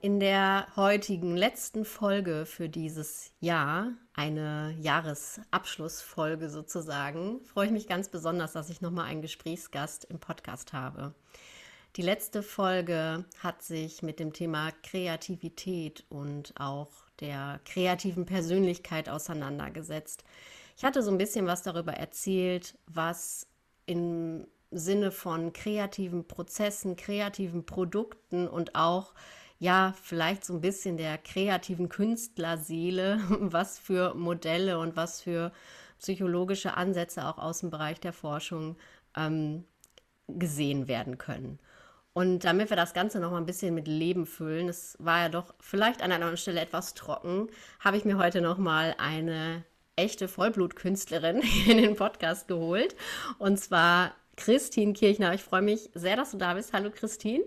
In der heutigen letzten Folge für dieses Jahr, eine Jahresabschlussfolge sozusagen, freue ich mich ganz besonders, dass ich nochmal einen Gesprächsgast im Podcast habe. Die letzte Folge hat sich mit dem Thema Kreativität und auch der kreativen Persönlichkeit auseinandergesetzt. Ich hatte so ein bisschen was darüber erzählt, was im Sinne von kreativen Prozessen, kreativen Produkten und auch ja, vielleicht so ein bisschen der kreativen Künstlerseele, was für Modelle und was für psychologische Ansätze auch aus dem Bereich der Forschung ähm, gesehen werden können. Und damit wir das Ganze noch mal ein bisschen mit Leben füllen, es war ja doch vielleicht an einer anderen Stelle etwas trocken, habe ich mir heute noch mal eine echte Vollblutkünstlerin in den Podcast geholt. Und zwar Christine Kirchner. Ich freue mich sehr, dass du da bist. Hallo Christine.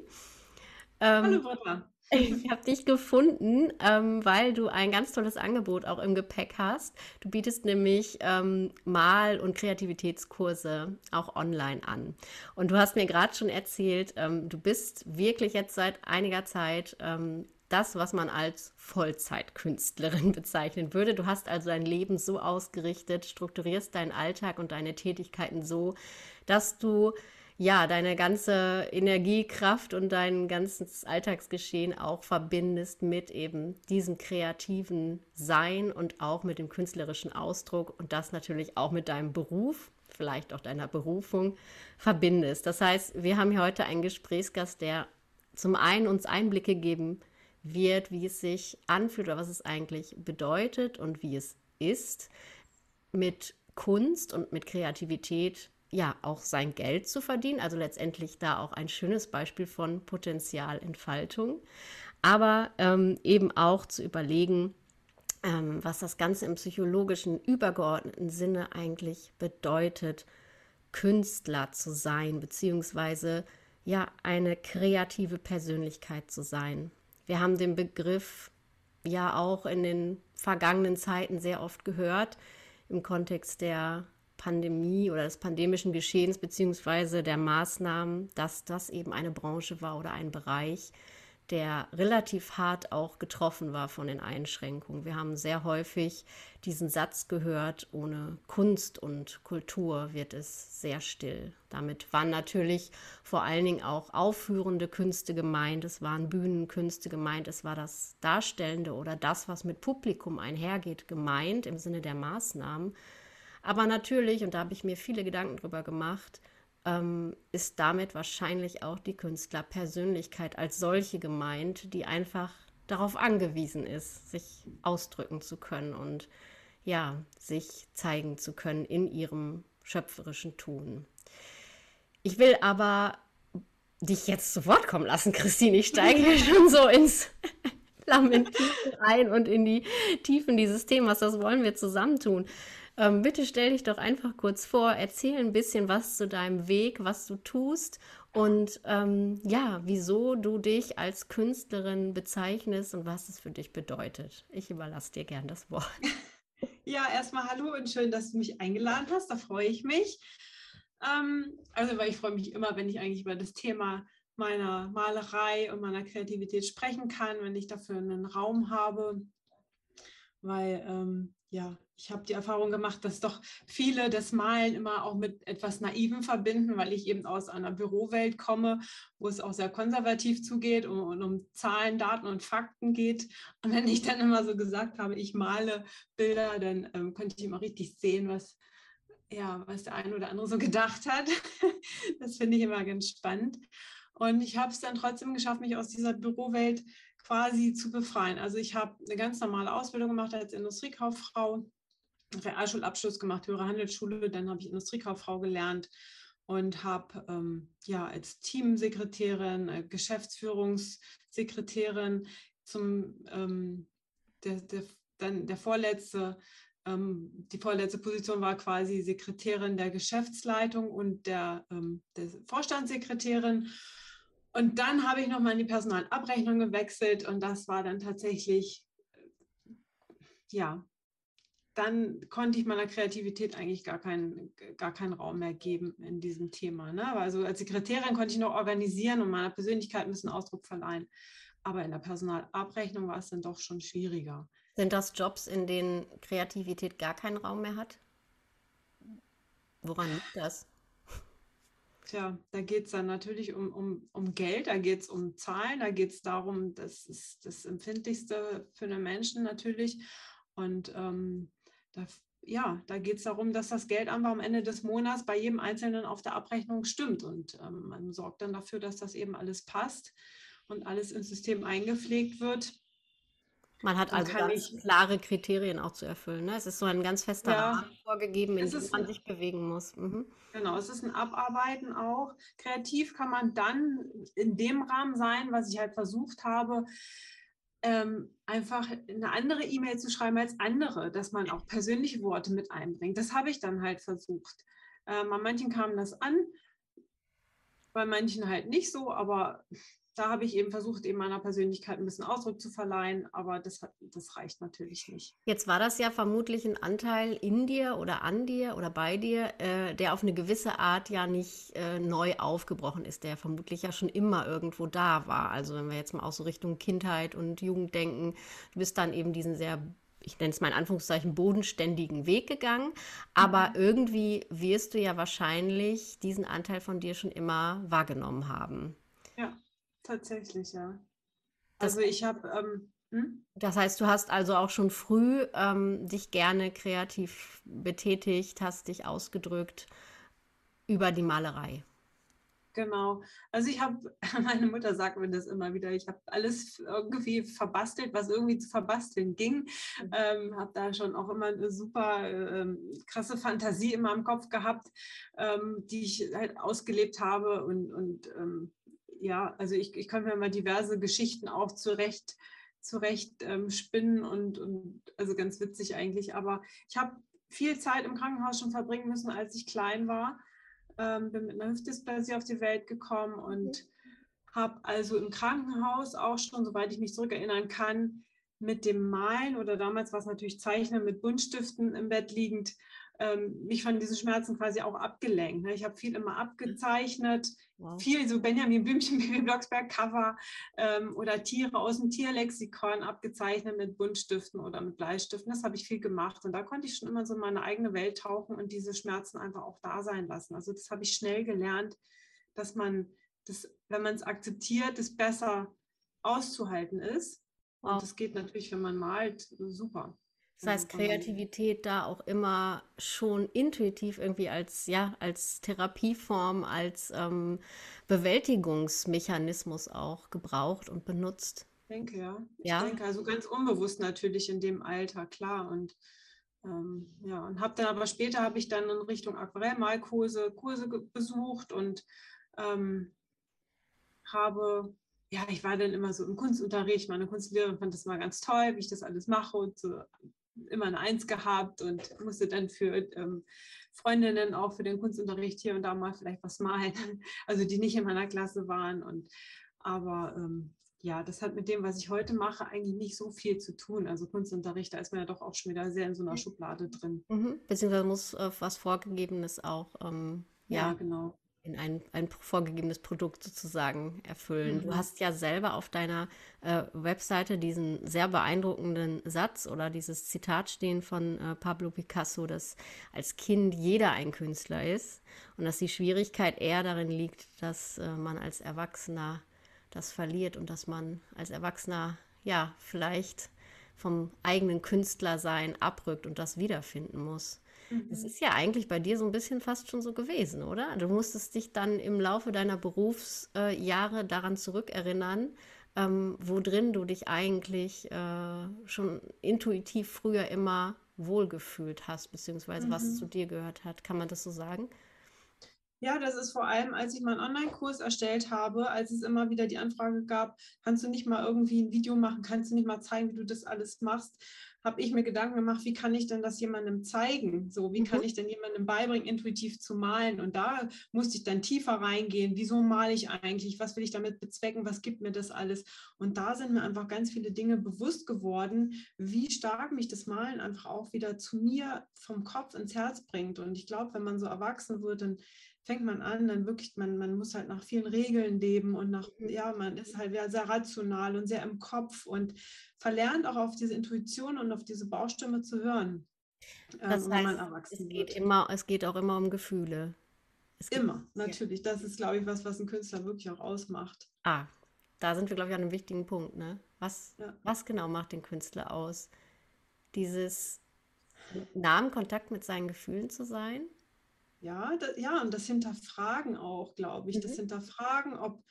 Ähm, Hallo Britta. Ich habe dich gefunden, ähm, weil du ein ganz tolles Angebot auch im Gepäck hast. Du bietest nämlich ähm, Mal- und Kreativitätskurse auch online an. Und du hast mir gerade schon erzählt, ähm, du bist wirklich jetzt seit einiger Zeit ähm, das, was man als Vollzeitkünstlerin bezeichnen würde. Du hast also dein Leben so ausgerichtet, strukturierst deinen Alltag und deine Tätigkeiten so, dass du ja, deine ganze Energiekraft und dein ganzes Alltagsgeschehen auch verbindest mit eben diesem kreativen Sein und auch mit dem künstlerischen Ausdruck und das natürlich auch mit deinem Beruf, vielleicht auch deiner Berufung verbindest. Das heißt, wir haben hier heute einen Gesprächsgast, der zum einen uns Einblicke geben wird, wie es sich anfühlt oder was es eigentlich bedeutet und wie es ist, mit Kunst und mit Kreativität ja auch sein Geld zu verdienen. Also letztendlich da auch ein schönes Beispiel von Potenzialentfaltung. Aber ähm, eben auch zu überlegen, ähm, was das Ganze im psychologischen, übergeordneten Sinne eigentlich bedeutet, Künstler zu sein, beziehungsweise ja eine kreative Persönlichkeit zu sein. Wir haben den Begriff ja auch in den vergangenen Zeiten sehr oft gehört im Kontext der Pandemie oder des pandemischen Geschehens beziehungsweise der Maßnahmen, dass das eben eine Branche war oder ein Bereich, der relativ hart auch getroffen war von den Einschränkungen. Wir haben sehr häufig diesen Satz gehört, ohne Kunst und Kultur wird es sehr still. Damit waren natürlich vor allen Dingen auch aufführende Künste gemeint, es waren Bühnenkünste gemeint, es war das Darstellende oder das, was mit Publikum einhergeht, gemeint im Sinne der Maßnahmen. Aber natürlich, und da habe ich mir viele Gedanken drüber gemacht, ähm, ist damit wahrscheinlich auch die Künstlerpersönlichkeit als solche gemeint, die einfach darauf angewiesen ist, sich ausdrücken zu können und ja, sich zeigen zu können in ihrem schöpferischen Tun. Ich will aber dich jetzt zu Wort kommen lassen, Christine. Ich steige hier schon so ins Lamentieren rein und in die Tiefen dieses Themas. Das wollen wir zusammen tun. Ähm, bitte stell dich doch einfach kurz vor, erzähl ein bisschen was zu deinem Weg, was du tust und ähm, ja, wieso du dich als Künstlerin bezeichnest und was es für dich bedeutet. Ich überlasse dir gern das Wort. Ja, erstmal hallo und schön, dass du mich eingeladen hast. Da freue ich mich. Ähm, also, weil ich freue mich immer, wenn ich eigentlich über das Thema meiner Malerei und meiner Kreativität sprechen kann, wenn ich dafür einen Raum habe, weil ähm, ja, ich habe die Erfahrung gemacht, dass doch viele das Malen immer auch mit etwas Naivem verbinden, weil ich eben aus einer Bürowelt komme, wo es auch sehr konservativ zugeht und, und um Zahlen, Daten und Fakten geht. Und wenn ich dann immer so gesagt habe, ich male Bilder, dann ähm, konnte ich immer richtig sehen, was, ja, was der eine oder andere so gedacht hat. das finde ich immer ganz spannend. Und ich habe es dann trotzdem geschafft, mich aus dieser Bürowelt quasi zu befreien. Also ich habe eine ganz normale Ausbildung gemacht als Industriekauffrau Realschulabschluss gemacht, höhere Handelsschule, dann habe ich Industriekauffrau gelernt und habe ähm, ja als Teamsekretärin, äh, Geschäftsführungssekretärin zum ähm, der, der, dann der vorletzte, ähm, die vorletzte Position war quasi Sekretärin der Geschäftsleitung und der, ähm, der Vorstandssekretärin. Und dann habe ich nochmal in die Personalabrechnung gewechselt und das war dann tatsächlich, ja, dann konnte ich meiner Kreativität eigentlich gar keinen, gar keinen Raum mehr geben in diesem Thema. Ne? Also als Sekretärin konnte ich noch organisieren und meiner Persönlichkeit ein bisschen Ausdruck verleihen. Aber in der Personalabrechnung war es dann doch schon schwieriger. Sind das Jobs, in denen Kreativität gar keinen Raum mehr hat? Woran liegt das? Tja, da geht es dann natürlich um, um, um Geld, da geht es um Zahlen, da geht es darum, das ist das Empfindlichste für einen Menschen natürlich. Und ähm, da, ja, da geht es darum, dass das Geld einfach am Ende des Monats bei jedem Einzelnen auf der Abrechnung stimmt. Und ähm, man sorgt dann dafür, dass das eben alles passt und alles ins System eingepflegt wird. Man hat also ganz ich, klare Kriterien auch zu erfüllen. Ne? Es ist so ein ganz fester ja, Rahmen vorgegeben, in dem man sich bewegen muss. Mhm. Genau, es ist ein Abarbeiten auch. Kreativ kann man dann in dem Rahmen sein, was ich halt versucht habe, ähm, einfach eine andere E-Mail zu schreiben als andere, dass man auch persönliche Worte mit einbringt. Das habe ich dann halt versucht. Ähm, bei manchen kam das an, bei manchen halt nicht so, aber da habe ich eben versucht, eben meiner Persönlichkeit ein bisschen Ausdruck zu verleihen, aber das, hat, das reicht natürlich nicht. Jetzt war das ja vermutlich ein Anteil in dir oder an dir oder bei dir, äh, der auf eine gewisse Art ja nicht äh, neu aufgebrochen ist, der vermutlich ja schon immer irgendwo da war. Also wenn wir jetzt mal auch so Richtung Kindheit und Jugend denken, du bist dann eben diesen sehr ich nenne es mal in Anführungszeichen, bodenständigen Weg gegangen. Aber mhm. irgendwie wirst du ja wahrscheinlich diesen Anteil von dir schon immer wahrgenommen haben. Ja. Tatsächlich, ja. Also das, ich habe. Ähm, hm? Das heißt, du hast also auch schon früh ähm, dich gerne kreativ betätigt, hast dich ausgedrückt über die Malerei. Genau. Also ich habe, meine Mutter sagt mir das immer wieder, ich habe alles irgendwie verbastelt, was irgendwie zu verbasteln ging. Ähm, habe da schon auch immer eine super ähm, krasse Fantasie in meinem Kopf gehabt, ähm, die ich halt ausgelebt habe und, und ähm, ja, also ich, ich kann mir mal diverse Geschichten auch zurecht, zurecht ähm, spinnen und, und also ganz witzig eigentlich. Aber ich habe viel Zeit im Krankenhaus schon verbringen müssen, als ich klein war. Ähm, bin mit einer Hüftdysplasie auf die Welt gekommen und mhm. habe also im Krankenhaus auch schon, soweit ich mich zurückerinnern kann, mit dem Malen oder damals war es natürlich Zeichnen mit Buntstiften im Bett liegend, ähm, mich von diesen Schmerzen quasi auch abgelenkt. Ne? Ich habe viel immer abgezeichnet, wow. viel so Benjamin Blümchen, Bibi Blocksberg Cover ähm, oder Tiere aus dem Tierlexikon abgezeichnet mit Buntstiften oder mit Bleistiften. Das habe ich viel gemacht und da konnte ich schon immer so in meine eigene Welt tauchen und diese Schmerzen einfach auch da sein lassen. Also das habe ich schnell gelernt, dass man das, wenn man es akzeptiert, es besser auszuhalten ist. Wow. Und das geht natürlich, wenn man malt, super. Das heißt, Kreativität da auch immer schon intuitiv irgendwie als, ja, als Therapieform, als ähm, Bewältigungsmechanismus auch gebraucht und benutzt. Ich denke, ja. ja. Ich denke, also ganz unbewusst natürlich in dem Alter, klar. Und ähm, ja, und habe dann aber später habe ich dann in Richtung Aquarellmalkurse Kurse besucht und ähm, habe ja, ich war dann immer so im Kunstunterricht, meine Kunstlehrerin fand das mal ganz toll, wie ich das alles mache und so immer ein Eins gehabt und musste dann für ähm, Freundinnen auch für den Kunstunterricht hier und da mal vielleicht was malen, also die nicht in meiner Klasse waren. Und aber ähm, ja, das hat mit dem, was ich heute mache, eigentlich nicht so viel zu tun. Also Kunstunterricht, da ist man ja doch auch schon wieder sehr in so einer Schublade drin. Mhm. Beziehungsweise muss äh, was Vorgegebenes auch ähm, ja, ja, genau in ein, ein vorgegebenes Produkt sozusagen erfüllen. Mhm. Du hast ja selber auf deiner äh, Webseite diesen sehr beeindruckenden Satz oder dieses Zitat stehen von äh, Pablo Picasso, dass als Kind jeder ein Künstler ist und dass die Schwierigkeit eher darin liegt, dass äh, man als Erwachsener das verliert und dass man als Erwachsener ja vielleicht vom eigenen Künstlersein abrückt und das wiederfinden muss. Es mhm. ist ja eigentlich bei dir so ein bisschen fast schon so gewesen, oder? Du musstest dich dann im Laufe deiner Berufsjahre daran zurückerinnern, ähm, wo drin du dich eigentlich äh, schon intuitiv früher immer wohlgefühlt hast, beziehungsweise mhm. was zu dir gehört hat. Kann man das so sagen? Ja, das ist vor allem, als ich meinen Online-Kurs erstellt habe, als es immer wieder die Anfrage gab, kannst du nicht mal irgendwie ein Video machen, kannst du nicht mal zeigen, wie du das alles machst habe ich mir Gedanken gemacht, wie kann ich denn das jemandem zeigen? So, wie mhm. kann ich denn jemandem beibringen, intuitiv zu malen? Und da musste ich dann tiefer reingehen. Wieso male ich eigentlich? Was will ich damit bezwecken? Was gibt mir das alles? Und da sind mir einfach ganz viele Dinge bewusst geworden, wie stark mich das Malen einfach auch wieder zu mir vom Kopf ins Herz bringt. Und ich glaube, wenn man so erwachsen wird, dann fängt man an, dann wirklich, man, man muss halt nach vielen Regeln leben und nach, mhm. ja, man ist halt sehr rational und sehr im Kopf und verlernt auch auf diese Intuition und auf diese Baustimme zu hören. Ähm, das ähm, heißt, es geht, wird. immer, es geht auch immer um Gefühle. immer, natürlich. Das ist, glaube ich, was, was ein Künstler wirklich auch ausmacht. Ah, da sind wir, glaube ich, an einem wichtigen Punkt. Ne? Was, ja. was genau macht den Künstler aus? Dieses nah im Kontakt mit seinen Gefühlen zu sein? Ja, da, ja, und das Hinterfragen auch, glaube ich. Mhm. Das Hinterfragen, ob,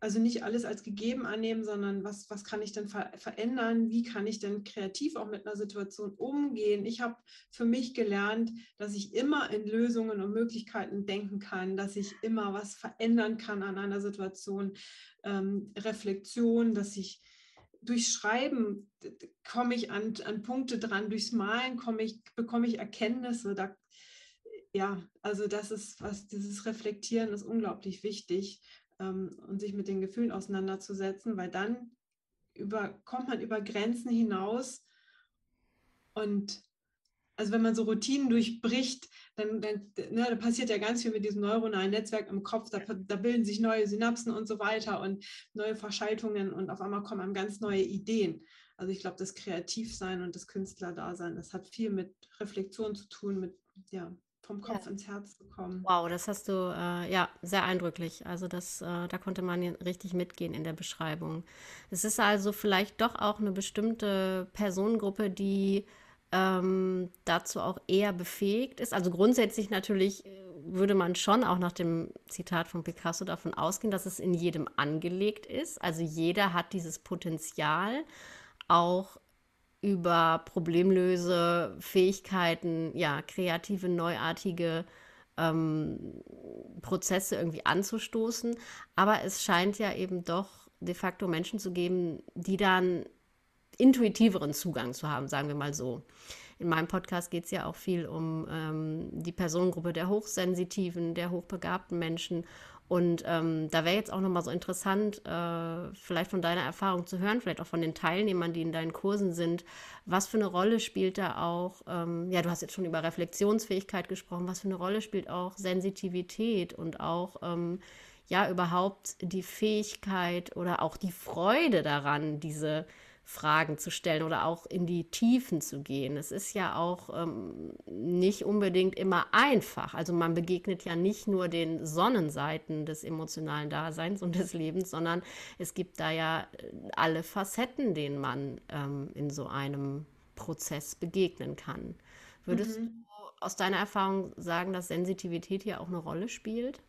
also nicht alles als gegeben annehmen, sondern was, was kann ich denn ver verändern? Wie kann ich denn kreativ auch mit einer Situation umgehen? Ich habe für mich gelernt, dass ich immer in Lösungen und Möglichkeiten denken kann, dass ich immer was verändern kann an einer Situation, ähm, Reflexion, dass ich durch Schreiben komme ich an, an Punkte dran, durchs Malen komme ich, bekomme ich Erkenntnisse, da ja, also das ist was, dieses Reflektieren ist unglaublich wichtig ähm, und sich mit den Gefühlen auseinanderzusetzen, weil dann über, kommt man über Grenzen hinaus und also wenn man so Routinen durchbricht, dann, dann ne, da passiert ja ganz viel mit diesem neuronalen Netzwerk im Kopf, da, da, bilden sich neue Synapsen und so weiter und neue Verschaltungen und auf einmal kommen einem ganz neue Ideen. Also ich glaube, das Kreativsein und das Künstlerdasein, das hat viel mit Reflexion zu tun, mit ja, vom Kopf ja. ins Herz zu kommen. Wow, das hast du äh, ja sehr eindrücklich. Also das, äh, da konnte man richtig mitgehen in der Beschreibung. Es ist also vielleicht doch auch eine bestimmte Personengruppe, die ähm, dazu auch eher befähigt ist. Also grundsätzlich natürlich äh, würde man schon auch nach dem Zitat von Picasso davon ausgehen, dass es in jedem angelegt ist. Also jeder hat dieses Potenzial, auch über Problemlöse, Fähigkeiten, ja, kreative, neuartige ähm, Prozesse irgendwie anzustoßen. Aber es scheint ja eben doch de facto Menschen zu geben, die dann intuitiveren Zugang zu haben, sagen wir mal so. In meinem Podcast geht es ja auch viel um ähm, die Personengruppe der Hochsensitiven, der hochbegabten Menschen. Und ähm, da wäre jetzt auch nochmal so interessant, äh, vielleicht von deiner Erfahrung zu hören, vielleicht auch von den Teilnehmern, die in deinen Kursen sind. Was für eine Rolle spielt da auch, ähm, ja, du hast jetzt schon über Reflexionsfähigkeit gesprochen, was für eine Rolle spielt auch Sensitivität und auch, ähm, ja, überhaupt die Fähigkeit oder auch die Freude daran, diese Fragen zu stellen oder auch in die Tiefen zu gehen. Es ist ja auch ähm, nicht unbedingt immer einfach. Also man begegnet ja nicht nur den Sonnenseiten des emotionalen Daseins und des Lebens, sondern es gibt da ja äh, alle Facetten, denen man ähm, in so einem Prozess begegnen kann. Würdest mhm. du aus deiner Erfahrung sagen, dass Sensitivität hier auch eine Rolle spielt?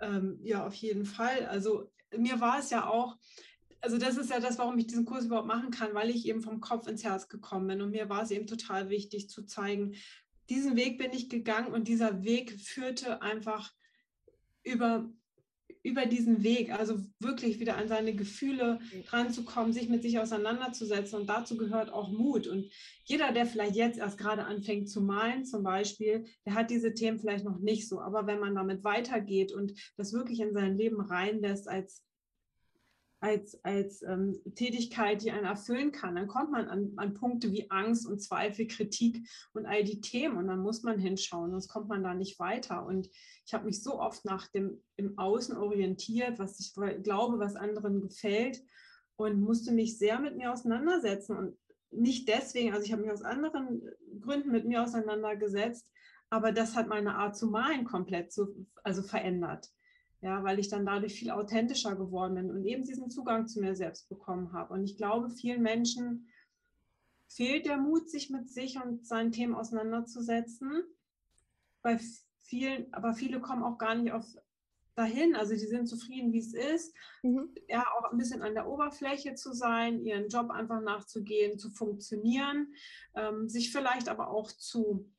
Ähm, ja, auf jeden Fall. Also mir war es ja auch, also das ist ja das, warum ich diesen Kurs überhaupt machen kann, weil ich eben vom Kopf ins Herz gekommen bin. Und mir war es eben total wichtig zu zeigen, diesen Weg bin ich gegangen und dieser Weg führte einfach über, über diesen Weg, also wirklich wieder an seine Gefühle ranzukommen, sich mit sich auseinanderzusetzen. Und dazu gehört auch Mut. Und jeder, der vielleicht jetzt erst gerade anfängt zu malen, zum Beispiel, der hat diese Themen vielleicht noch nicht so. Aber wenn man damit weitergeht und das wirklich in sein Leben reinlässt als als, als ähm, Tätigkeit, die einen erfüllen kann. Dann kommt man an, an, Punkte wie Angst und Zweifel, Kritik und all die Themen und dann muss man hinschauen, sonst kommt man da nicht weiter. Und ich habe mich so oft nach dem im Außen orientiert, was ich glaube, was anderen gefällt und musste mich sehr mit mir auseinandersetzen und nicht deswegen, also ich habe mich aus anderen Gründen mit mir auseinandergesetzt, aber das hat meine Art zu malen komplett so, also verändert ja, weil ich dann dadurch viel authentischer geworden bin und eben diesen Zugang zu mir selbst bekommen habe. Und ich glaube, vielen Menschen fehlt der Mut, sich mit sich und seinen Themen auseinanderzusetzen. Bei vielen, aber viele kommen auch gar nicht auf dahin. Also die sind zufrieden, wie es ist. Mhm. Ja, auch ein bisschen an der Oberfläche zu sein, ihren Job einfach nachzugehen, zu funktionieren, ähm, sich vielleicht aber auch zu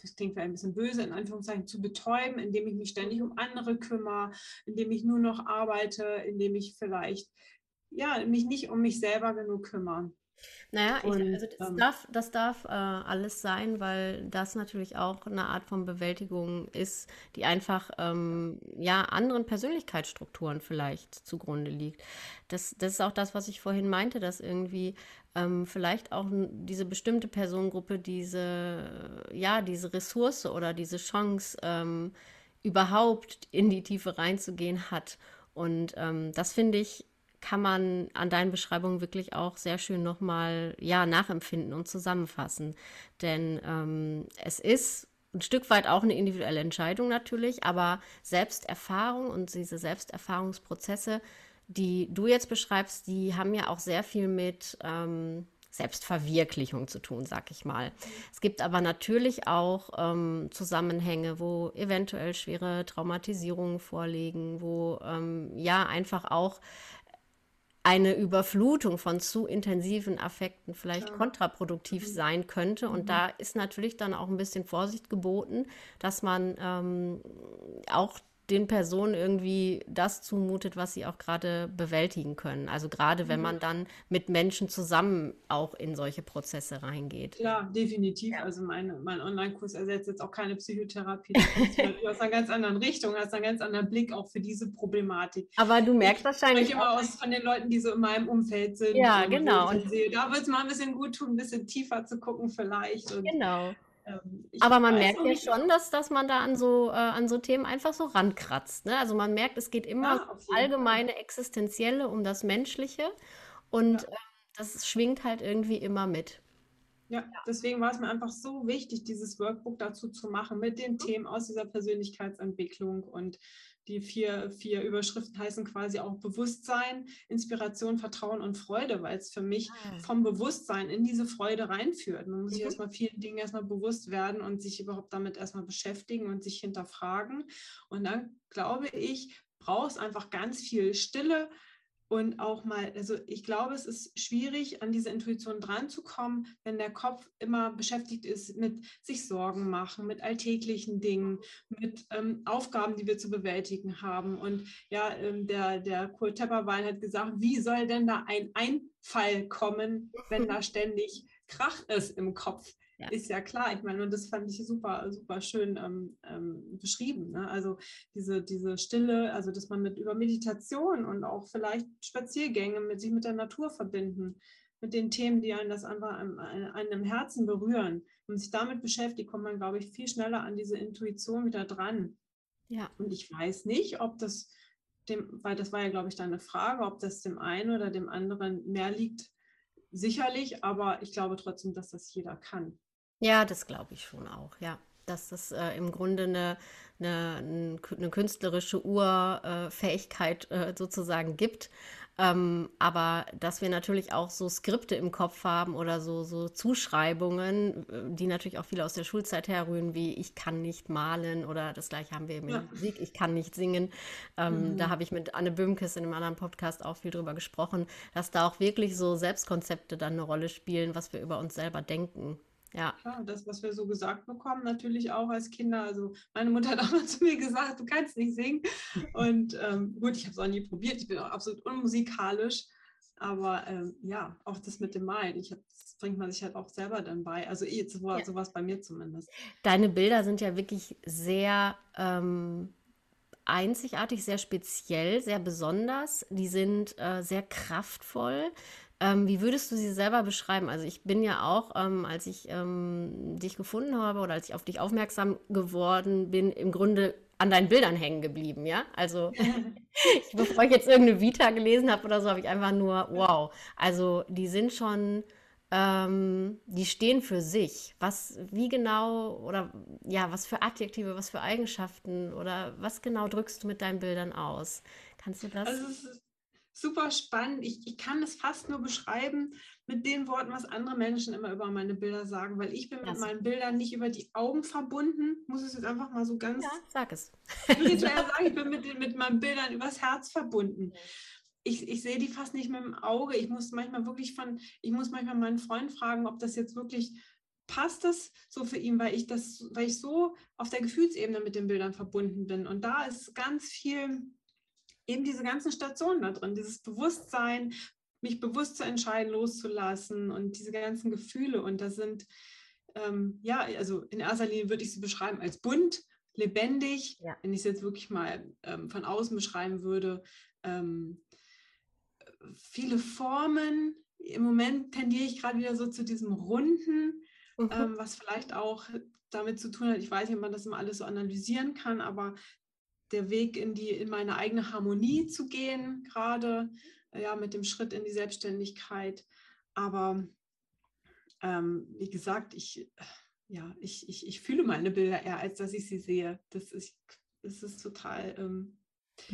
das klingt vielleicht ein bisschen böse, in Anführungszeichen, zu betäuben, indem ich mich ständig um andere kümmere, indem ich nur noch arbeite, indem ich vielleicht ja, mich nicht um mich selber genug kümmere. Naja, ich, also das ähm, darf, das darf äh, alles sein, weil das natürlich auch eine Art von Bewältigung ist, die einfach ähm, ja anderen Persönlichkeitsstrukturen vielleicht zugrunde liegt. Das, das ist auch das, was ich vorhin meinte, dass irgendwie ähm, vielleicht auch diese bestimmte Personengruppe diese, ja, diese Ressource oder diese Chance ähm, überhaupt in die Tiefe reinzugehen hat. Und ähm, das finde ich kann man an deinen Beschreibungen wirklich auch sehr schön nochmal ja, nachempfinden und zusammenfassen. Denn ähm, es ist ein Stück weit auch eine individuelle Entscheidung natürlich, aber Selbsterfahrung und diese Selbsterfahrungsprozesse, die du jetzt beschreibst, die haben ja auch sehr viel mit ähm, Selbstverwirklichung zu tun, sag ich mal. Es gibt aber natürlich auch ähm, Zusammenhänge, wo eventuell schwere Traumatisierungen vorliegen, wo ähm, ja einfach auch eine Überflutung von zu intensiven Affekten vielleicht ja. kontraproduktiv mhm. sein könnte. Und mhm. da ist natürlich dann auch ein bisschen Vorsicht geboten, dass man ähm, auch den Personen irgendwie das zumutet, was sie auch gerade bewältigen können. Also gerade wenn mhm. man dann mit Menschen zusammen auch in solche Prozesse reingeht. Klar, definitiv. Ja. Also mein, mein Online-Kurs ersetzt jetzt auch keine Psychotherapie. Du aus einer ganz anderen Richtung, hast einen ganz anderen Blick auch für diese Problematik. Aber du merkst ich wahrscheinlich. Ich immer aus von den Leuten, die so in meinem Umfeld sind. Ja, genau. Und sehe. Da wird es mal ein bisschen gut tun, ein bisschen tiefer zu gucken vielleicht. Und genau. Ähm, Aber man merkt ja schon, dass, dass man da an so, äh, an so Themen einfach so rankratzt. Ne? Also man merkt, es geht immer ja, um allgemeine Existenzielle, um das Menschliche. Und ja. äh, das schwingt halt irgendwie immer mit. Ja, deswegen war es mir einfach so wichtig, dieses Workbook dazu zu machen mit den mhm. Themen aus dieser Persönlichkeitsentwicklung und die vier, vier Überschriften heißen quasi auch Bewusstsein, Inspiration, Vertrauen und Freude, weil es für mich ah. vom Bewusstsein in diese Freude reinführt. Man muss sich mhm. erstmal vielen Dingen erstmal bewusst werden und sich überhaupt damit erstmal beschäftigen und sich hinterfragen. Und dann glaube ich, braucht es einfach ganz viel Stille, und auch mal, also ich glaube, es ist schwierig, an diese Intuition dranzukommen, wenn der Kopf immer beschäftigt ist mit sich Sorgen machen, mit alltäglichen Dingen, mit ähm, Aufgaben, die wir zu bewältigen haben. Und ja, ähm, der, der Kurt Tepperwein hat gesagt, wie soll denn da ein Einfall kommen, wenn da ständig Krach ist im Kopf? Ja. Ist ja klar, ich meine, und das fand ich super, super schön ähm, ähm, beschrieben. Ne? Also diese, diese Stille, also dass man mit über Meditation und auch vielleicht Spaziergänge mit sich mit der Natur verbinden, mit den Themen, die einen das einfach einem, einem Herzen berühren und sich damit beschäftigt, kommt man, glaube ich, viel schneller an diese Intuition wieder dran. Ja. Und ich weiß nicht, ob das dem, weil das war ja, glaube ich, deine Frage, ob das dem einen oder dem anderen mehr liegt, sicherlich, aber ich glaube trotzdem, dass das jeder kann. Ja, das glaube ich schon auch, ja. Dass das äh, im Grunde eine, eine, eine künstlerische Urfähigkeit äh, sozusagen gibt. Ähm, aber dass wir natürlich auch so Skripte im Kopf haben oder so, so Zuschreibungen, äh, die natürlich auch viele aus der Schulzeit herrühren, wie ich kann nicht malen oder das gleiche haben wir eben ja. Musik, ich kann nicht singen. Ähm, mhm. Da habe ich mit Anne Böhmkes in einem anderen Podcast auch viel drüber gesprochen, dass da auch wirklich so Selbstkonzepte dann eine Rolle spielen, was wir über uns selber denken. Ja. Klar, das, was wir so gesagt bekommen, natürlich auch als Kinder. Also meine Mutter hat auch mal zu mir gesagt, du kannst nicht singen. Und ähm, gut, ich habe es auch nie probiert. Ich bin auch absolut unmusikalisch. Aber ähm, ja, auch das mit dem Malen, ich hab, das bringt man sich halt auch selber dann bei. Also eh, so, ja. sowas bei mir zumindest. Deine Bilder sind ja wirklich sehr ähm, einzigartig, sehr speziell, sehr besonders. Die sind äh, sehr kraftvoll. Ähm, wie würdest du sie selber beschreiben? Also ich bin ja auch, ähm, als ich ähm, dich gefunden habe oder als ich auf dich aufmerksam geworden bin, im Grunde an deinen Bildern hängen geblieben, ja? Also ich, bevor ich jetzt irgendeine Vita gelesen habe oder so, habe ich einfach nur, wow. Also die sind schon, ähm, die stehen für sich. Was, wie genau oder ja, was für Adjektive, was für Eigenschaften oder was genau drückst du mit deinen Bildern aus? Kannst du das? Also super spannend. Ich, ich kann es fast nur beschreiben mit den Worten, was andere Menschen immer über meine Bilder sagen, weil ich bin mit meinen Bildern nicht über die Augen verbunden. Muss es jetzt einfach mal so ganz. Ja, sag es. Ich will jetzt sagen, ich bin mit, mit meinen Bildern übers Herz verbunden. Ich, ich sehe die fast nicht mit dem Auge. Ich muss manchmal wirklich von, ich muss manchmal meinen Freund fragen, ob das jetzt wirklich passt das so für ihn, weil ich das, weil ich so auf der Gefühlsebene mit den Bildern verbunden bin. Und da ist ganz viel eben diese ganzen Stationen da drin, dieses Bewusstsein, mich bewusst zu entscheiden, loszulassen und diese ganzen Gefühle. Und da sind, ähm, ja, also in erster Linie würde ich sie beschreiben als bunt, lebendig. Ja. Wenn ich es jetzt wirklich mal ähm, von außen beschreiben würde, ähm, viele Formen. Im Moment tendiere ich gerade wieder so zu diesem Runden, mhm. Ähm, was vielleicht auch damit zu tun hat, ich weiß nicht, ob man das immer alles so analysieren kann, aber der Weg in die in meine eigene Harmonie zu gehen, gerade ja mit dem Schritt in die Selbstständigkeit. Aber ähm, wie gesagt, ich ja ich, ich, ich fühle meine Bilder eher, als dass ich sie sehe. Das ist das ist total ähm,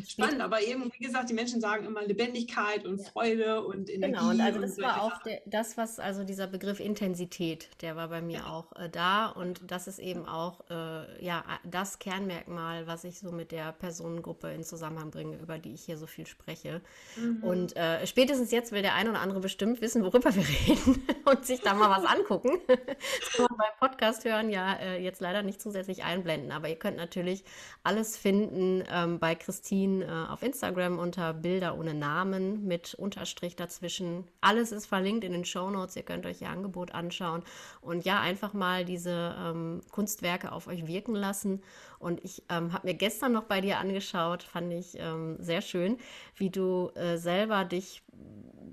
Spannend, aber eben, wie gesagt, die Menschen sagen immer Lebendigkeit und Freude und Energie. Genau, und also das war auch der, das, was, also dieser Begriff Intensität, der war bei mir ja. auch äh, da und das ist eben auch, äh, ja, das Kernmerkmal, was ich so mit der Personengruppe in Zusammenhang bringe, über die ich hier so viel spreche. Mhm. Und äh, spätestens jetzt will der ein oder andere bestimmt wissen, worüber wir reden und sich da mal was angucken. das kann man beim Podcast hören ja äh, jetzt leider nicht zusätzlich einblenden, aber ihr könnt natürlich alles finden ähm, bei Christine Christine äh, auf Instagram unter Bilder ohne Namen mit Unterstrich dazwischen. Alles ist verlinkt in den Show Notes. Ihr könnt euch ihr Angebot anschauen und ja, einfach mal diese ähm, Kunstwerke auf euch wirken lassen. Und ich ähm, habe mir gestern noch bei dir angeschaut, fand ich ähm, sehr schön, wie du äh, selber dich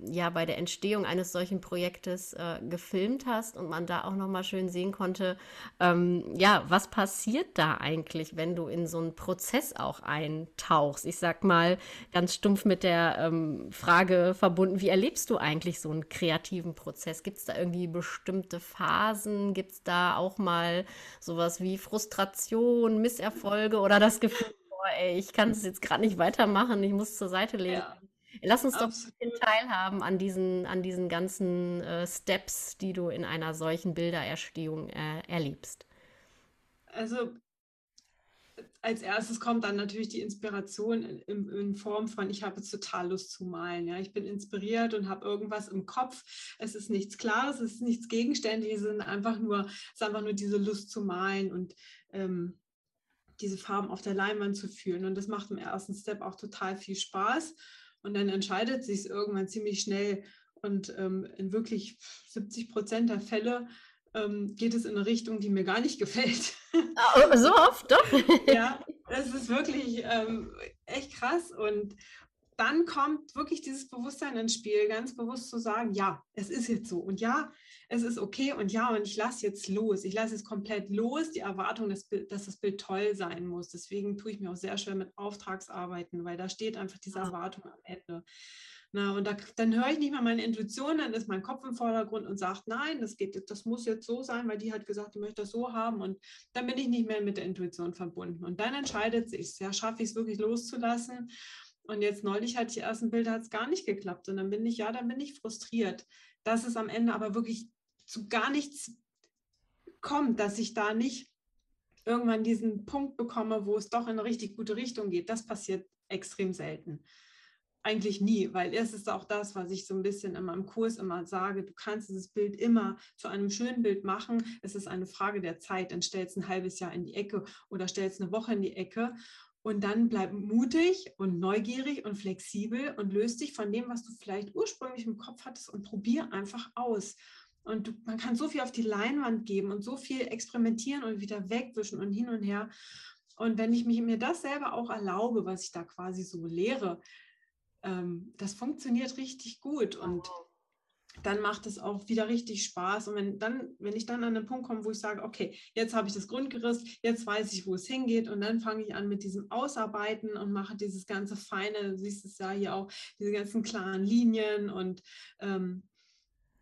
ja bei der Entstehung eines solchen Projektes äh, gefilmt hast und man da auch noch mal schön sehen konnte, ähm, ja, was passiert da eigentlich, wenn du in so einen Prozess auch eintauchst? Ich sag mal ganz stumpf mit der ähm, Frage verbunden, wie erlebst du eigentlich so einen kreativen Prozess? Gibt es da irgendwie bestimmte Phasen? Gibt es da auch mal sowas wie Frustration, Misserfolge oder das Gefühl, boah, ey, ich kann es jetzt gerade nicht weitermachen, ich muss zur Seite legen? Ja. Lass uns Absolut. doch ein teilhaben an diesen, an diesen ganzen äh, Steps, die du in einer solchen Bildererstehung äh, erlebst. Also als erstes kommt dann natürlich die Inspiration in, in, Form von, ich habe jetzt total Lust zu malen. Ja? Ich bin inspiriert und habe irgendwas im Kopf. Es ist nichts Klares, es ist nichts Gegenständliches, es ist einfach nur, es ist einfach nur diese Lust zu malen und ähm, diese Farben auf der Leinwand zu fühlen. Und das macht im ersten Step auch total viel Spaß. Und dann entscheidet sich es irgendwann ziemlich schnell. Und ähm, in wirklich 70 Prozent der Fälle ähm, geht es in eine Richtung, die mir gar nicht gefällt. Oh, so oft, doch? ja, das ist wirklich ähm, echt krass. Und dann kommt wirklich dieses Bewusstsein ins Spiel, ganz bewusst zu sagen, ja, es ist jetzt so. Und ja, es ist okay und ja, und ich lasse jetzt los. Ich lasse es komplett los, die Erwartung, dass, dass, das Bild toll sein muss. Deswegen tue ich mir auch sehr schwer mit Auftragsarbeiten, weil da steht einfach diese Erwartung am Ende. Na, und da, dann höre ich nicht mal meine Intuition, dann ist mein Kopf im Vordergrund und sagt, nein, das geht, das muss jetzt so sein, weil die hat gesagt, die möchte das so haben. Und dann bin ich nicht mehr mit der Intuition verbunden. Und dann entscheidet sich, ja, schaffe ich es wirklich loszulassen. Und jetzt neulich hatte ich erst ein Bild, da hat es gar nicht geklappt. Und dann bin ich, ja, dann bin ich frustriert, dass es am Ende aber wirklich zu gar nichts kommt, dass ich da nicht irgendwann diesen Punkt bekomme, wo es doch in eine richtig gute Richtung geht. Das passiert extrem selten. Eigentlich nie, weil es ist auch das, was ich so ein bisschen in meinem Kurs immer sage. Du kannst dieses Bild immer zu einem schönen Bild machen. Es ist eine Frage der Zeit. Dann stellst ein halbes Jahr in die Ecke oder stellst eine Woche in die Ecke. Und dann bleib mutig und neugierig und flexibel und löst dich von dem, was du vielleicht ursprünglich im Kopf hattest und probier einfach aus. Und du, man kann so viel auf die Leinwand geben und so viel experimentieren und wieder wegwischen und hin und her. Und wenn ich mich, mir das selber auch erlaube, was ich da quasi so lehre, ähm, das funktioniert richtig gut. Und dann macht es auch wieder richtig Spaß. Und wenn dann, wenn ich dann an den Punkt komme, wo ich sage, okay, jetzt habe ich das Grundgerüst, jetzt weiß ich, wo es hingeht, und dann fange ich an mit diesem Ausarbeiten und mache dieses ganze feine, du siehst es ja hier auch, diese ganzen klaren Linien und ähm,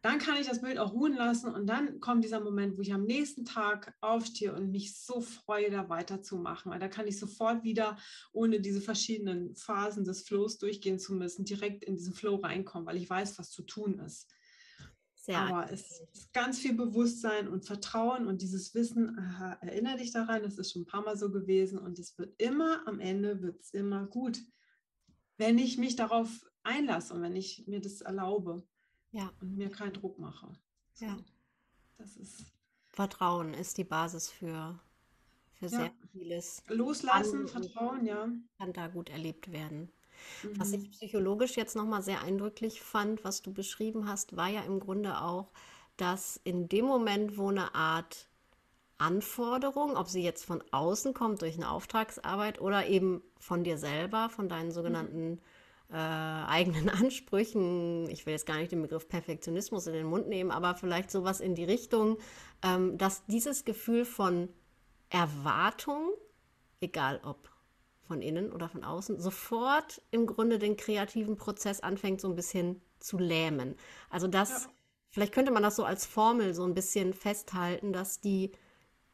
dann kann ich das Bild auch ruhen lassen und dann kommt dieser Moment, wo ich am nächsten Tag aufstehe und mich so freue, da weiterzumachen, weil da kann ich sofort wieder, ohne diese verschiedenen Phasen des Flows durchgehen zu müssen, direkt in diesen Flow reinkommen, weil ich weiß, was zu tun ist. Sehr Aber es ist ganz viel Bewusstsein und Vertrauen und dieses Wissen, aha, erinnere dich daran, das ist schon ein paar Mal so gewesen und es wird immer, am Ende wird es immer gut, wenn ich mich darauf einlasse und wenn ich mir das erlaube. Ja. Und mir keinen Druck mache. So. Ja. Das ist. Vertrauen ist die Basis für, für ja. sehr vieles. Loslassen, Vertrauen, ja. Kann da gut erlebt werden. Mhm. Was ich psychologisch jetzt nochmal sehr eindrücklich fand, was du beschrieben hast, war ja im Grunde auch, dass in dem Moment, wo eine Art Anforderung, ob sie jetzt von außen kommt durch eine Auftragsarbeit oder eben von dir selber, von deinen sogenannten mhm äh, eigenen Ansprüchen, ich will jetzt gar nicht den Begriff Perfektionismus in den Mund nehmen, aber vielleicht sowas in die Richtung, ähm, dass dieses Gefühl von Erwartung, egal ob von innen oder von außen, sofort im Grunde den kreativen Prozess anfängt so ein bisschen zu lähmen. Also das, ja. vielleicht könnte man das so als Formel so ein bisschen festhalten, dass die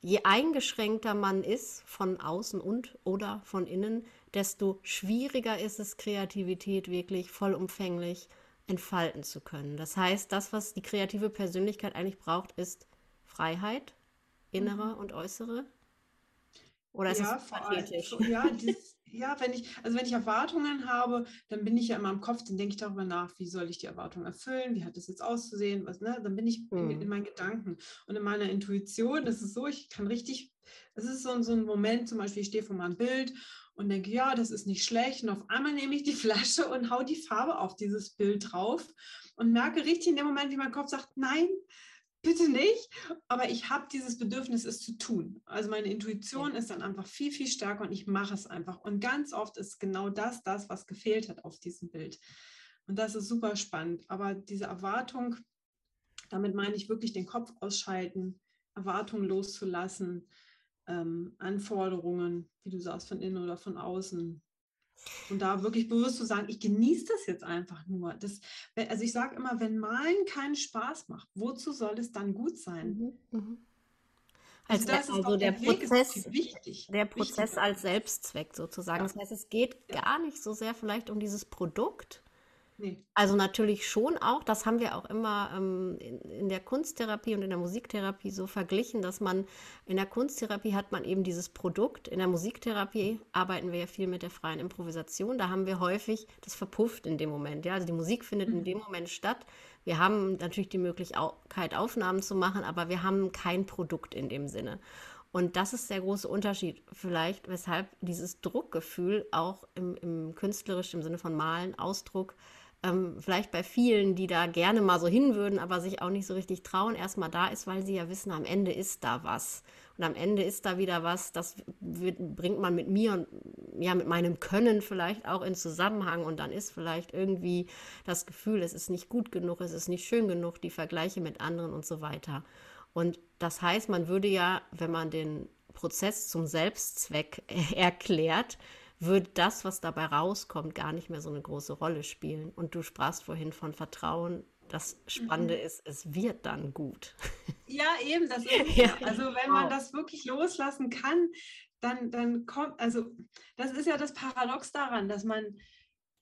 je eingeschränkter man ist von außen und oder von innen, desto schwieriger ist es, Kreativität wirklich vollumfänglich entfalten zu können. Das heißt, das, was die kreative Persönlichkeit eigentlich braucht, ist Freiheit, innere mhm. und äußere. Oder ist ja, es pathetisch? Ja, dieses, ja, wenn ich, also wenn ich Erwartungen habe, dann bin ich ja immer im Kopf, dann denke ich darüber nach, wie soll ich die Erwartungen erfüllen, wie hat das jetzt auszusehen, was, ne? Dann bin ich hm. in, in, meinen Gedanken. Und in meiner Intuition ist es so, ich kann richtig, es ist so, so ein Moment, zum Beispiel, ich stehe vor meinem Bild und denke, ja, das ist nicht schlecht. Und auf einmal nehme ich die Flasche und hau die Farbe auf dieses Bild drauf und merke richtig in dem Moment, wie mein Kopf sagt, nein, bitte nicht. Aber ich habe dieses Bedürfnis, es zu tun. Also meine Intuition ist dann einfach viel, viel stärker und ich mache es einfach. Und ganz oft ist genau das, das, was gefehlt hat auf diesem Bild. Und das ist super spannend. Aber diese Erwartung, damit meine ich wirklich den Kopf ausschalten, Erwartungen loszulassen, ähm, Anforderungen, wie du sagst, von innen oder von außen. Und da wirklich bewusst zu sagen, ich genieße das jetzt einfach nur. Das, also ich sage immer, wenn Malen keinen Spaß macht, wozu soll es dann gut sein? Mhm, mh. Also, also, also der, der Prozess, wichtig, der Prozess als Selbstzweck sozusagen. Ja. Das heißt, es geht ja. gar nicht so sehr vielleicht um dieses Produkt, Nee. Also natürlich schon auch, das haben wir auch immer ähm, in, in, der Kunsttherapie und in der Musiktherapie so verglichen, dass man in der Kunsttherapie hat man eben dieses Produkt, in der Musiktherapie arbeiten wir ja viel mit der freien Improvisation, da haben wir häufig, das verpufft in dem Moment, ja, also die Musik findet mhm. in dem Moment statt. Wir haben natürlich die Möglichkeit, Aufnahmen zu machen, aber wir haben kein Produkt in dem Sinne. Und das ist der große Unterschied, vielleicht, weshalb dieses Druckgefühl auch im, im künstlerischen, im Sinne von Malen, Ausdruck, ähm, vielleicht bei vielen, die da gerne mal so hin würden, aber sich auch nicht so richtig trauen, erstmal da ist, weil sie ja wissen, am Ende ist da was. Und am Ende ist da wieder was, das wird, bringt man mit mir und ja, mit meinem Können vielleicht auch in Zusammenhang und dann ist vielleicht irgendwie das Gefühl, es ist nicht gut genug, es ist nicht schön genug, die Vergleiche mit anderen und so weiter. Und das heißt, man würde ja, wenn man den Prozess zum Selbstzweck erklärt, würde das, was dabei rauskommt, gar nicht mehr so eine große Rolle spielen. Und du sprachst vorhin von Vertrauen. Das Spannende mhm. ist, es wird dann gut. Ja, eben, das ist ja. Also wenn man das wirklich loslassen kann, dann, dann kommt, also das ist ja das Paradox daran, dass man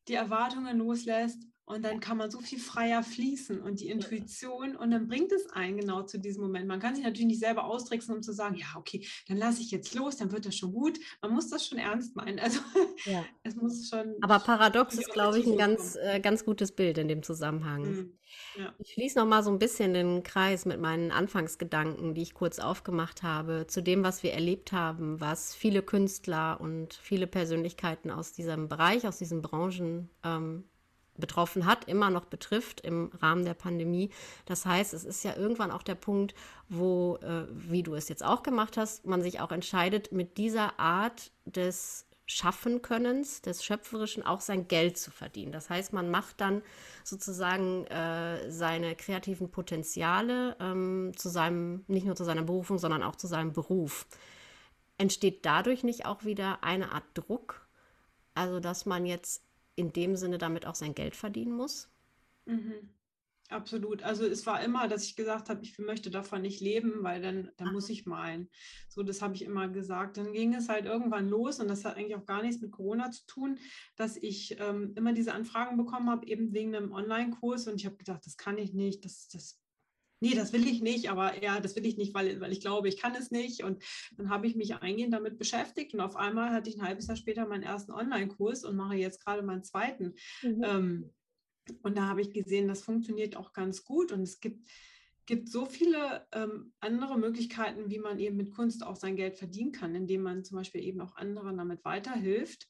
die Erwartungen loslässt und dann kann man so viel freier fließen und die Intuition und dann bringt es einen genau zu diesem Moment. Man kann sich natürlich nicht selber austricksen, um zu sagen, ja, okay, dann lasse ich jetzt los, dann wird das schon gut. Man muss das schon ernst meinen. Also ja. es muss schon. Aber paradox ist, glaube ich, ein ganz, äh, ganz gutes Bild in dem Zusammenhang. Mhm. Ja. Ich schließe noch mal so ein bisschen den Kreis mit meinen Anfangsgedanken, die ich kurz aufgemacht habe, zu dem, was wir erlebt haben, was viele Künstler und viele Persönlichkeiten aus diesem Bereich, aus diesen Branchen ähm, betroffen hat, immer noch betrifft im Rahmen der Pandemie. Das heißt, es ist ja irgendwann auch der Punkt, wo, äh, wie du es jetzt auch gemacht hast, man sich auch entscheidet, mit dieser Art des Schaffenkönnens, des Schöpferischen auch sein Geld zu verdienen. Das heißt, man macht dann sozusagen äh, seine kreativen Potenziale ähm, zu seinem, nicht nur zu seiner Berufung, sondern auch zu seinem Beruf. Entsteht dadurch nicht auch wieder eine Art Druck? Also, dass man jetzt in dem Sinne damit auch sein Geld verdienen muss? Mhm. Absolut. Also es war immer, dass ich gesagt habe, ich möchte davon nicht leben, weil dann, dann muss ich malen. So, das habe ich immer gesagt. Dann ging es halt irgendwann los und das hat eigentlich auch gar nichts mit Corona zu tun, dass ich ähm, immer diese Anfragen bekommen habe, eben wegen einem Online-Kurs und ich habe gedacht, das kann ich nicht, das, das nee, das will ich nicht, aber ja, das will ich nicht, weil, weil ich glaube, ich kann es nicht. Und dann habe ich mich eingehend damit beschäftigt und auf einmal hatte ich ein halbes Jahr später meinen ersten Online-Kurs und mache jetzt gerade meinen zweiten. Mhm. Ähm, und da habe ich gesehen, das funktioniert auch ganz gut und es gibt gibt so viele ähm, andere Möglichkeiten, wie man eben mit Kunst auch sein Geld verdienen kann, indem man zum Beispiel eben auch anderen damit weiterhilft.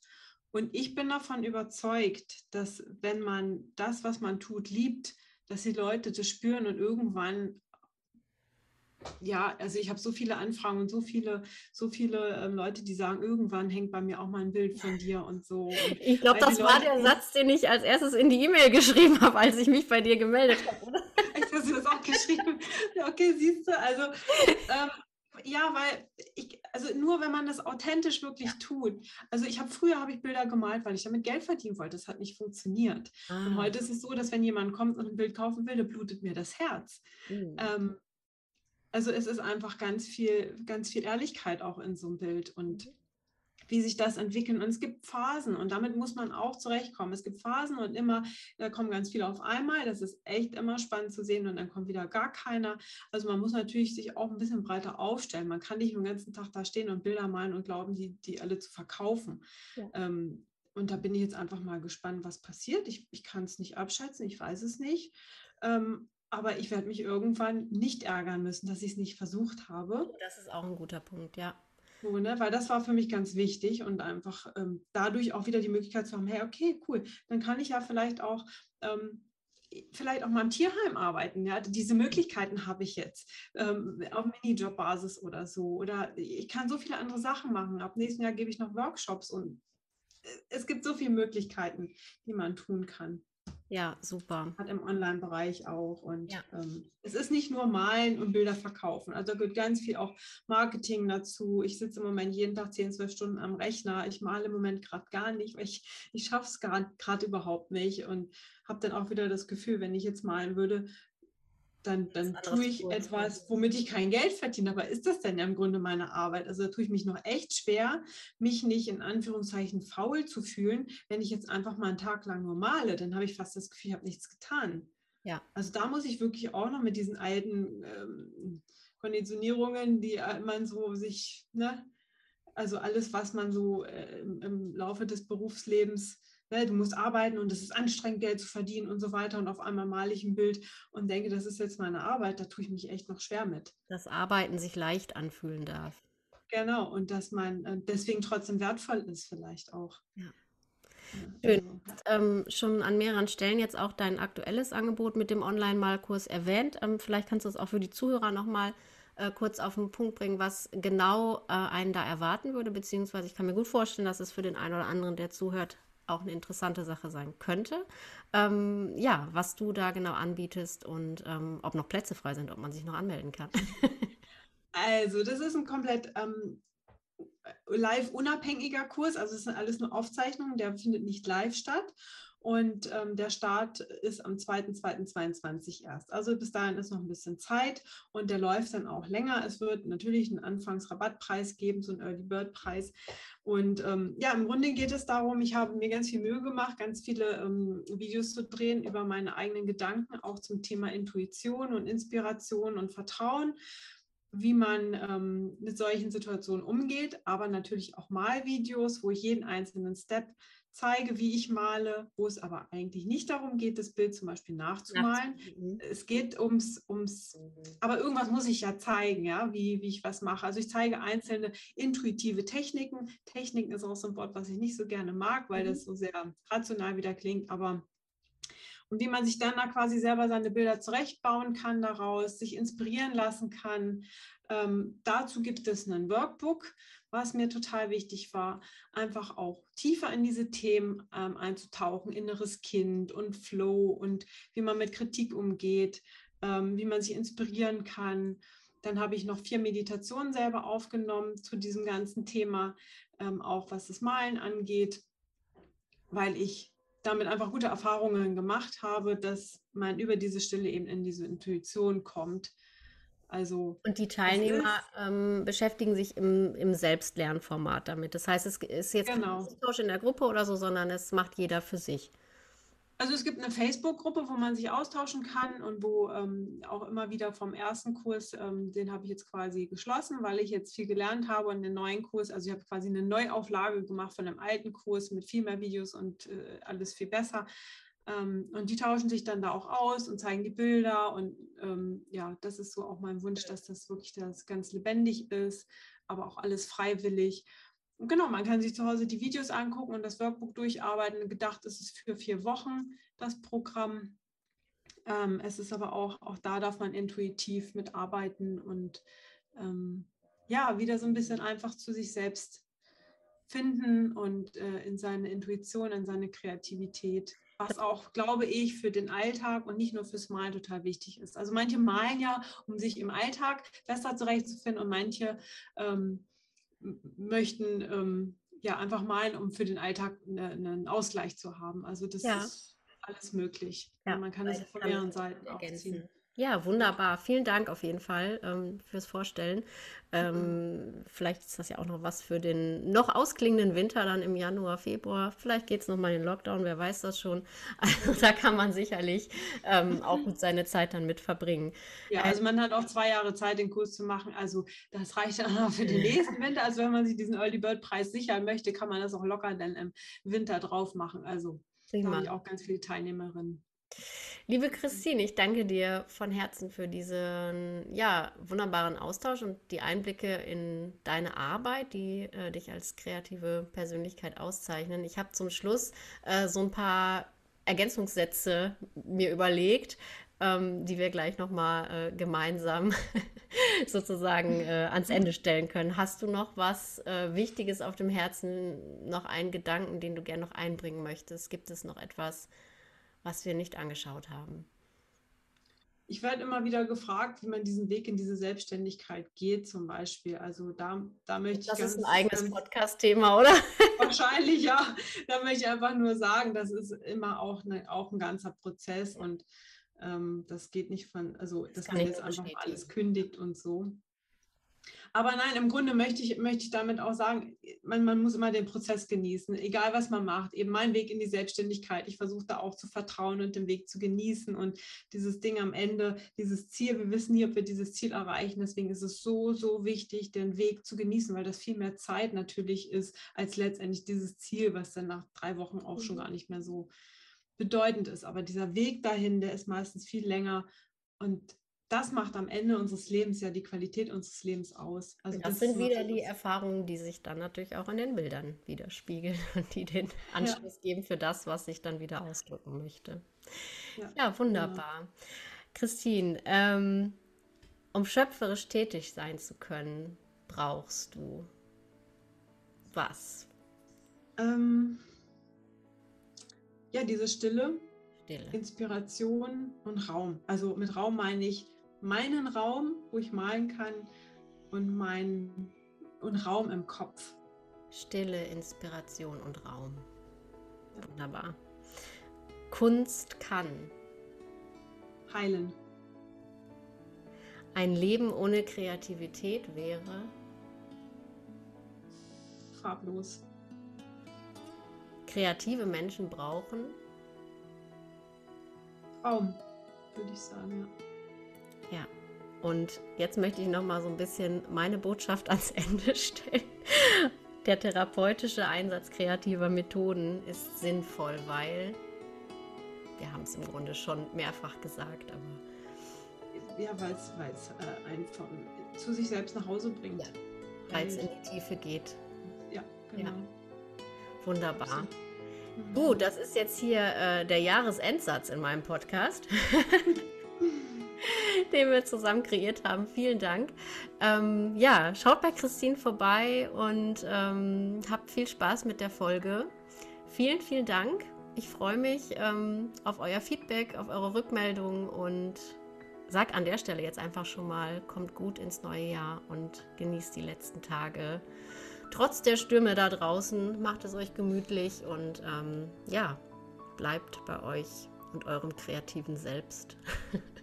Und ich bin davon überzeugt, dass wenn man das, was man tut, liebt, dass die Leute das spüren und irgendwann ja, also ich habe so viele Anfragen und so viele, so viele ähm, Leute, die sagen, irgendwann hängt bei mir auch mal ein Bild von dir und so. Und ich glaube, das war der Satz, den ich als erstes in die E-Mail geschrieben habe, als ich mich bei dir gemeldet habe, oder? Hast du das auch geschrieben? Okay, siehst du, also ähm, ja, weil ich, also nur wenn man das authentisch wirklich tut. Also ich habe früher habe ich Bilder gemalt, weil ich damit Geld verdienen wollte. Das hat nicht funktioniert. Ah. Und heute ist es so, dass wenn jemand kommt und ein Bild kaufen will, dann blutet mir das Herz. Mhm. Ähm, also es ist einfach ganz viel, ganz viel Ehrlichkeit auch in so einem Bild und mhm wie sich das entwickelt. Und es gibt Phasen und damit muss man auch zurechtkommen. Es gibt Phasen und immer, da kommen ganz viele auf einmal. Das ist echt immer spannend zu sehen und dann kommt wieder gar keiner. Also man muss natürlich sich auch ein bisschen breiter aufstellen. Man kann nicht den ganzen Tag da stehen und Bilder malen und glauben, die, die alle zu verkaufen. Ja. Ähm, und da bin ich jetzt einfach mal gespannt, was passiert. Ich, ich kann es nicht abschätzen, ich weiß es nicht. Ähm, aber ich werde mich irgendwann nicht ärgern müssen, dass ich es nicht versucht habe. Das ist auch ein guter Punkt, ja. So, ne? Weil das war für mich ganz wichtig und einfach ähm, dadurch auch wieder die Möglichkeit zu haben, hey, okay, cool, dann kann ich ja vielleicht auch ähm, vielleicht auch mal im Tierheim arbeiten. Ja? Diese Möglichkeiten habe ich jetzt ähm, auf Minijob-Basis oder so. Oder ich kann so viele andere Sachen machen. Ab nächsten Jahr gebe ich noch Workshops und äh, es gibt so viele Möglichkeiten, die man tun kann. Ja, super. Hat im Online-Bereich auch. Und ja. ähm, es ist nicht nur Malen und Bilder verkaufen. Also da gehört ganz viel auch Marketing dazu. Ich sitze im Moment jeden Tag 10, 12 Stunden am Rechner. Ich male im Moment gerade gar nicht, weil ich, ich schaffe es gerade überhaupt nicht. Und habe dann auch wieder das Gefühl, wenn ich jetzt malen würde, dann, dann tue ich etwas, womit ich kein Geld verdiene. Aber ist das denn ja im Grunde meine Arbeit? Also da tue ich mich noch echt schwer, mich nicht in Anführungszeichen faul zu fühlen, wenn ich jetzt einfach mal einen Tag lang nur male. Dann habe ich fast das Gefühl, ich habe nichts getan. Ja. Also da muss ich wirklich auch noch mit diesen alten ähm, Konditionierungen, die man so sich, ne, also alles, was man so äh, im, im Laufe des Berufslebens ne, du musst arbeiten und es ist anstrengend, Geld zu verdienen und so weiter. Und auf einmal male ich ein Bild und denke, das ist jetzt meine Arbeit, da tue ich mich echt noch schwer mit. Dass Arbeiten sich leicht anfühlen darf. Genau, und dass man äh, deswegen trotzdem wertvoll ist, vielleicht auch. Ja. Schön. Also, ähm, schon an mehreren Stellen jetzt auch dein aktuelles Angebot mit dem Online-Malkurs erwähnt. Ähm, vielleicht kannst du es auch für die Zuhörer nochmal äh, kurz auf den Punkt bringen, was genau äh, einen da erwarten würde, beziehungsweise ich kann mir gut vorstellen, dass es für den einen oder anderen, der zuhört, auch eine interessante Sache sein könnte. Ähm, ja, was du da genau anbietest und ähm, ob noch Plätze frei sind, ob man sich noch anmelden kann. also, das ist ein komplett ähm, live unabhängiger Kurs. Also, es sind alles nur Aufzeichnungen, der findet nicht live statt. Und ähm, der Start ist am 2.2.22 erst. Also bis dahin ist noch ein bisschen Zeit und der läuft dann auch länger. Es wird natürlich einen Anfangsrabattpreis geben, so einen Early Bird Preis. Und ähm, ja, im Grunde geht es darum, ich habe mir ganz viel Mühe gemacht, ganz viele ähm, Videos zu drehen über meine eigenen Gedanken, auch zum Thema Intuition und Inspiration und Vertrauen wie man ähm, mit solchen Situationen umgeht, aber natürlich auch Malvideos, wo ich jeden einzelnen Step zeige, wie ich male, wo es aber eigentlich nicht darum geht, das Bild zum Beispiel nachzumalen. Mhm. Es geht ums, ums, mhm. aber irgendwas muss ich ja zeigen, ja, wie, wie ich was mache. Also ich zeige einzelne intuitive Techniken. Techniken ist auch so ein Wort, was ich nicht so gerne mag, weil mhm. das so sehr rational wieder klingt, aber und wie man sich dann da quasi selber seine Bilder zurechtbauen kann daraus, sich inspirieren lassen kann. Ähm, dazu gibt es ein Workbook, was mir total wichtig war, einfach auch tiefer in diese Themen ähm, einzutauchen, inneres Kind und Flow und wie man mit Kritik umgeht, ähm, wie man sich inspirieren kann. Dann habe ich noch vier Meditationen selber aufgenommen zu diesem ganzen Thema, ähm, auch was das Malen angeht, weil ich damit einfach gute Erfahrungen gemacht habe, dass man über diese Stille eben in diese Intuition kommt also, und die Teilnehmer ähm, beschäftigen sich im, im Selbstlernformat damit. Das heißt, es ist jetzt genau. kein Austausch in der Gruppe oder so, sondern es macht jeder für sich. Also es gibt eine Facebook-Gruppe, wo man sich austauschen kann und wo ähm, auch immer wieder vom ersten Kurs, ähm, den habe ich jetzt quasi geschlossen, weil ich jetzt viel gelernt habe und den neuen Kurs, also ich habe quasi eine Neuauflage gemacht von dem alten Kurs mit viel mehr Videos und äh, alles viel besser Ähm, und die tauschen sich dann da auch aus und zeigen die Bilder. Und ähm, ja, das ist so auch mein Wunsch, dass das wirklich das ganz lebendig ist, aber auch alles freiwillig. Genau, man kann sich zu Hause die Videos angucken und das Workbook durcharbeiten. Gedacht ist es für vier Wochen, das Programm. Ähm, es ist aber auch, auch da darf man intuitiv mitarbeiten und ähm, ja, wieder so ein bisschen einfach zu sich selbst finden und äh, in seine Intuition, in seine Kreativität, was auch, glaube ich, für den Alltag und nicht nur fürs Malen total wichtig ist. Also manche malen ja, um sich im Alltag besser zurechtzufinden und manche ähm, möchten ähm, ja einfach malen, um für den Alltag eine, einen Ausgleich zu haben. Also das ja. ist alles möglich. Ja, man kann es von mehreren Seiten ergänzen. Aufziehen. Ja, wunderbar. Vielen Dank auf jeden Fall ähm, fürs Vorstellen. Ähm, vielleicht ist das ja auch noch was für den noch ausklingenden Winter dann im Januar, Februar. Vielleicht geht es nochmal in den Lockdown, wer weiß das schon. Also da kann man sicherlich ähm, auch gut seine Zeit dann mit verbringen. Ja, also man hat auch zwei Jahre Zeit, den Kurs zu machen. Also das reicht dann auch für den nächsten Winter. Also wenn man sich diesen Early Bird Preis sichern möchte, kann man das auch locker dann im Winter drauf machen. Also da habe ich auch ganz viele Teilnehmerinnen. Liebe Christine, ich danke dir von Herzen für diesen ja, wunderbaren Austausch und die Einblicke in deine Arbeit, die äh, dich als kreative Persönlichkeit auszeichnen. Ich habe zum Schluss äh, so ein paar Ergänzungssätze mir überlegt, ähm, die wir gleich nochmal äh, gemeinsam sozusagen äh, ans Ende stellen können. Hast du noch was äh, Wichtiges auf dem Herzen, noch einen Gedanken, den du gerne noch einbringen möchtest? Gibt es noch etwas, was wir nicht angeschaut haben? Ich werde immer wieder gefragt, wie man diesen Weg in diese Selbstständigkeit geht, zum Beispiel. Also da, da möchte das ich. Das ist ein eigenes Podcast-Thema, oder? Wahrscheinlich, ja. Da möchte ich einfach nur sagen, das ist immer auch, eine, auch ein ganzer Prozess und ähm, das geht nicht von, also das dass man jetzt einfach alles kündigt und so. Aber nein, im Grunde möchte ich, möchte ich damit auch sagen, man, man muss immer den Prozess genießen, egal was man macht. Eben mein Weg in die Selbstständigkeit. Ich versuche da auch zu vertrauen und den Weg zu genießen und dieses Ding am Ende, dieses Ziel, wir wissen nie, ob wir dieses Ziel erreichen. Deswegen ist es so, so wichtig, den Weg zu genießen, weil das viel mehr Zeit natürlich ist, als letztendlich dieses Ziel, was dann nach drei Wochen auch schon mhm. gar nicht mehr so bedeutend ist. Aber dieser Weg dahin, der ist meistens viel länger und das macht am Ende unseres Lebens ja die Qualität unseres Lebens aus. Also das, das sind wieder die Erfahrungen, die sich dann natürlich auch in den Bildern widerspiegeln und die den Anschluss ja. geben für das, was ich dann wieder ausdrücken möchte. Ja, ja wunderbar. Genau. Christine, ähm, um schöpferisch tätig sein zu können, brauchst du was? Ähm, ja, diese Stille, Stille, Inspiration und Raum. Also mit Raum meine ich meinen Raum, wo ich malen kann und mein und Raum im Kopf. Stille, Inspiration und Raum. Ja. Wunderbar. Kunst kann heilen. Ein Leben ohne Kreativität wäre farblos. Kreative Menschen brauchen Raum, würde ich sagen, ja. Ja. Und jetzt möchte ich noch mal so ein bisschen meine Botschaft ans Ende stellen. Der therapeutische Einsatz kreativer Methoden ist sinnvoll, weil wir haben es im Grunde schon mehrfach gesagt, aber ja, weil es äh, einen zu sich selbst nach Hause bringt. Ja, weil es in die Tiefe geht. Ja, genau. Ja. Wunderbar. Mhm. Gut, das ist jetzt hier äh, der Jahresendsatz in meinem Podcast. den wir zusammen kreiert haben. Vielen Dank. Ähm, ja, schaut bei Christine vorbei und ähm, habt viel Spaß mit der Folge. Vielen, vielen Dank. Ich freue mich ähm, auf euer Feedback, auf eure Rückmeldungen und sag an der Stelle jetzt einfach schon mal, kommt gut ins neue Jahr und genießt die letzten Tage. Trotz der Stürme da draußen, macht es euch gemütlich und ähm, ja, bleibt bei euch und eurem kreativen Selbst.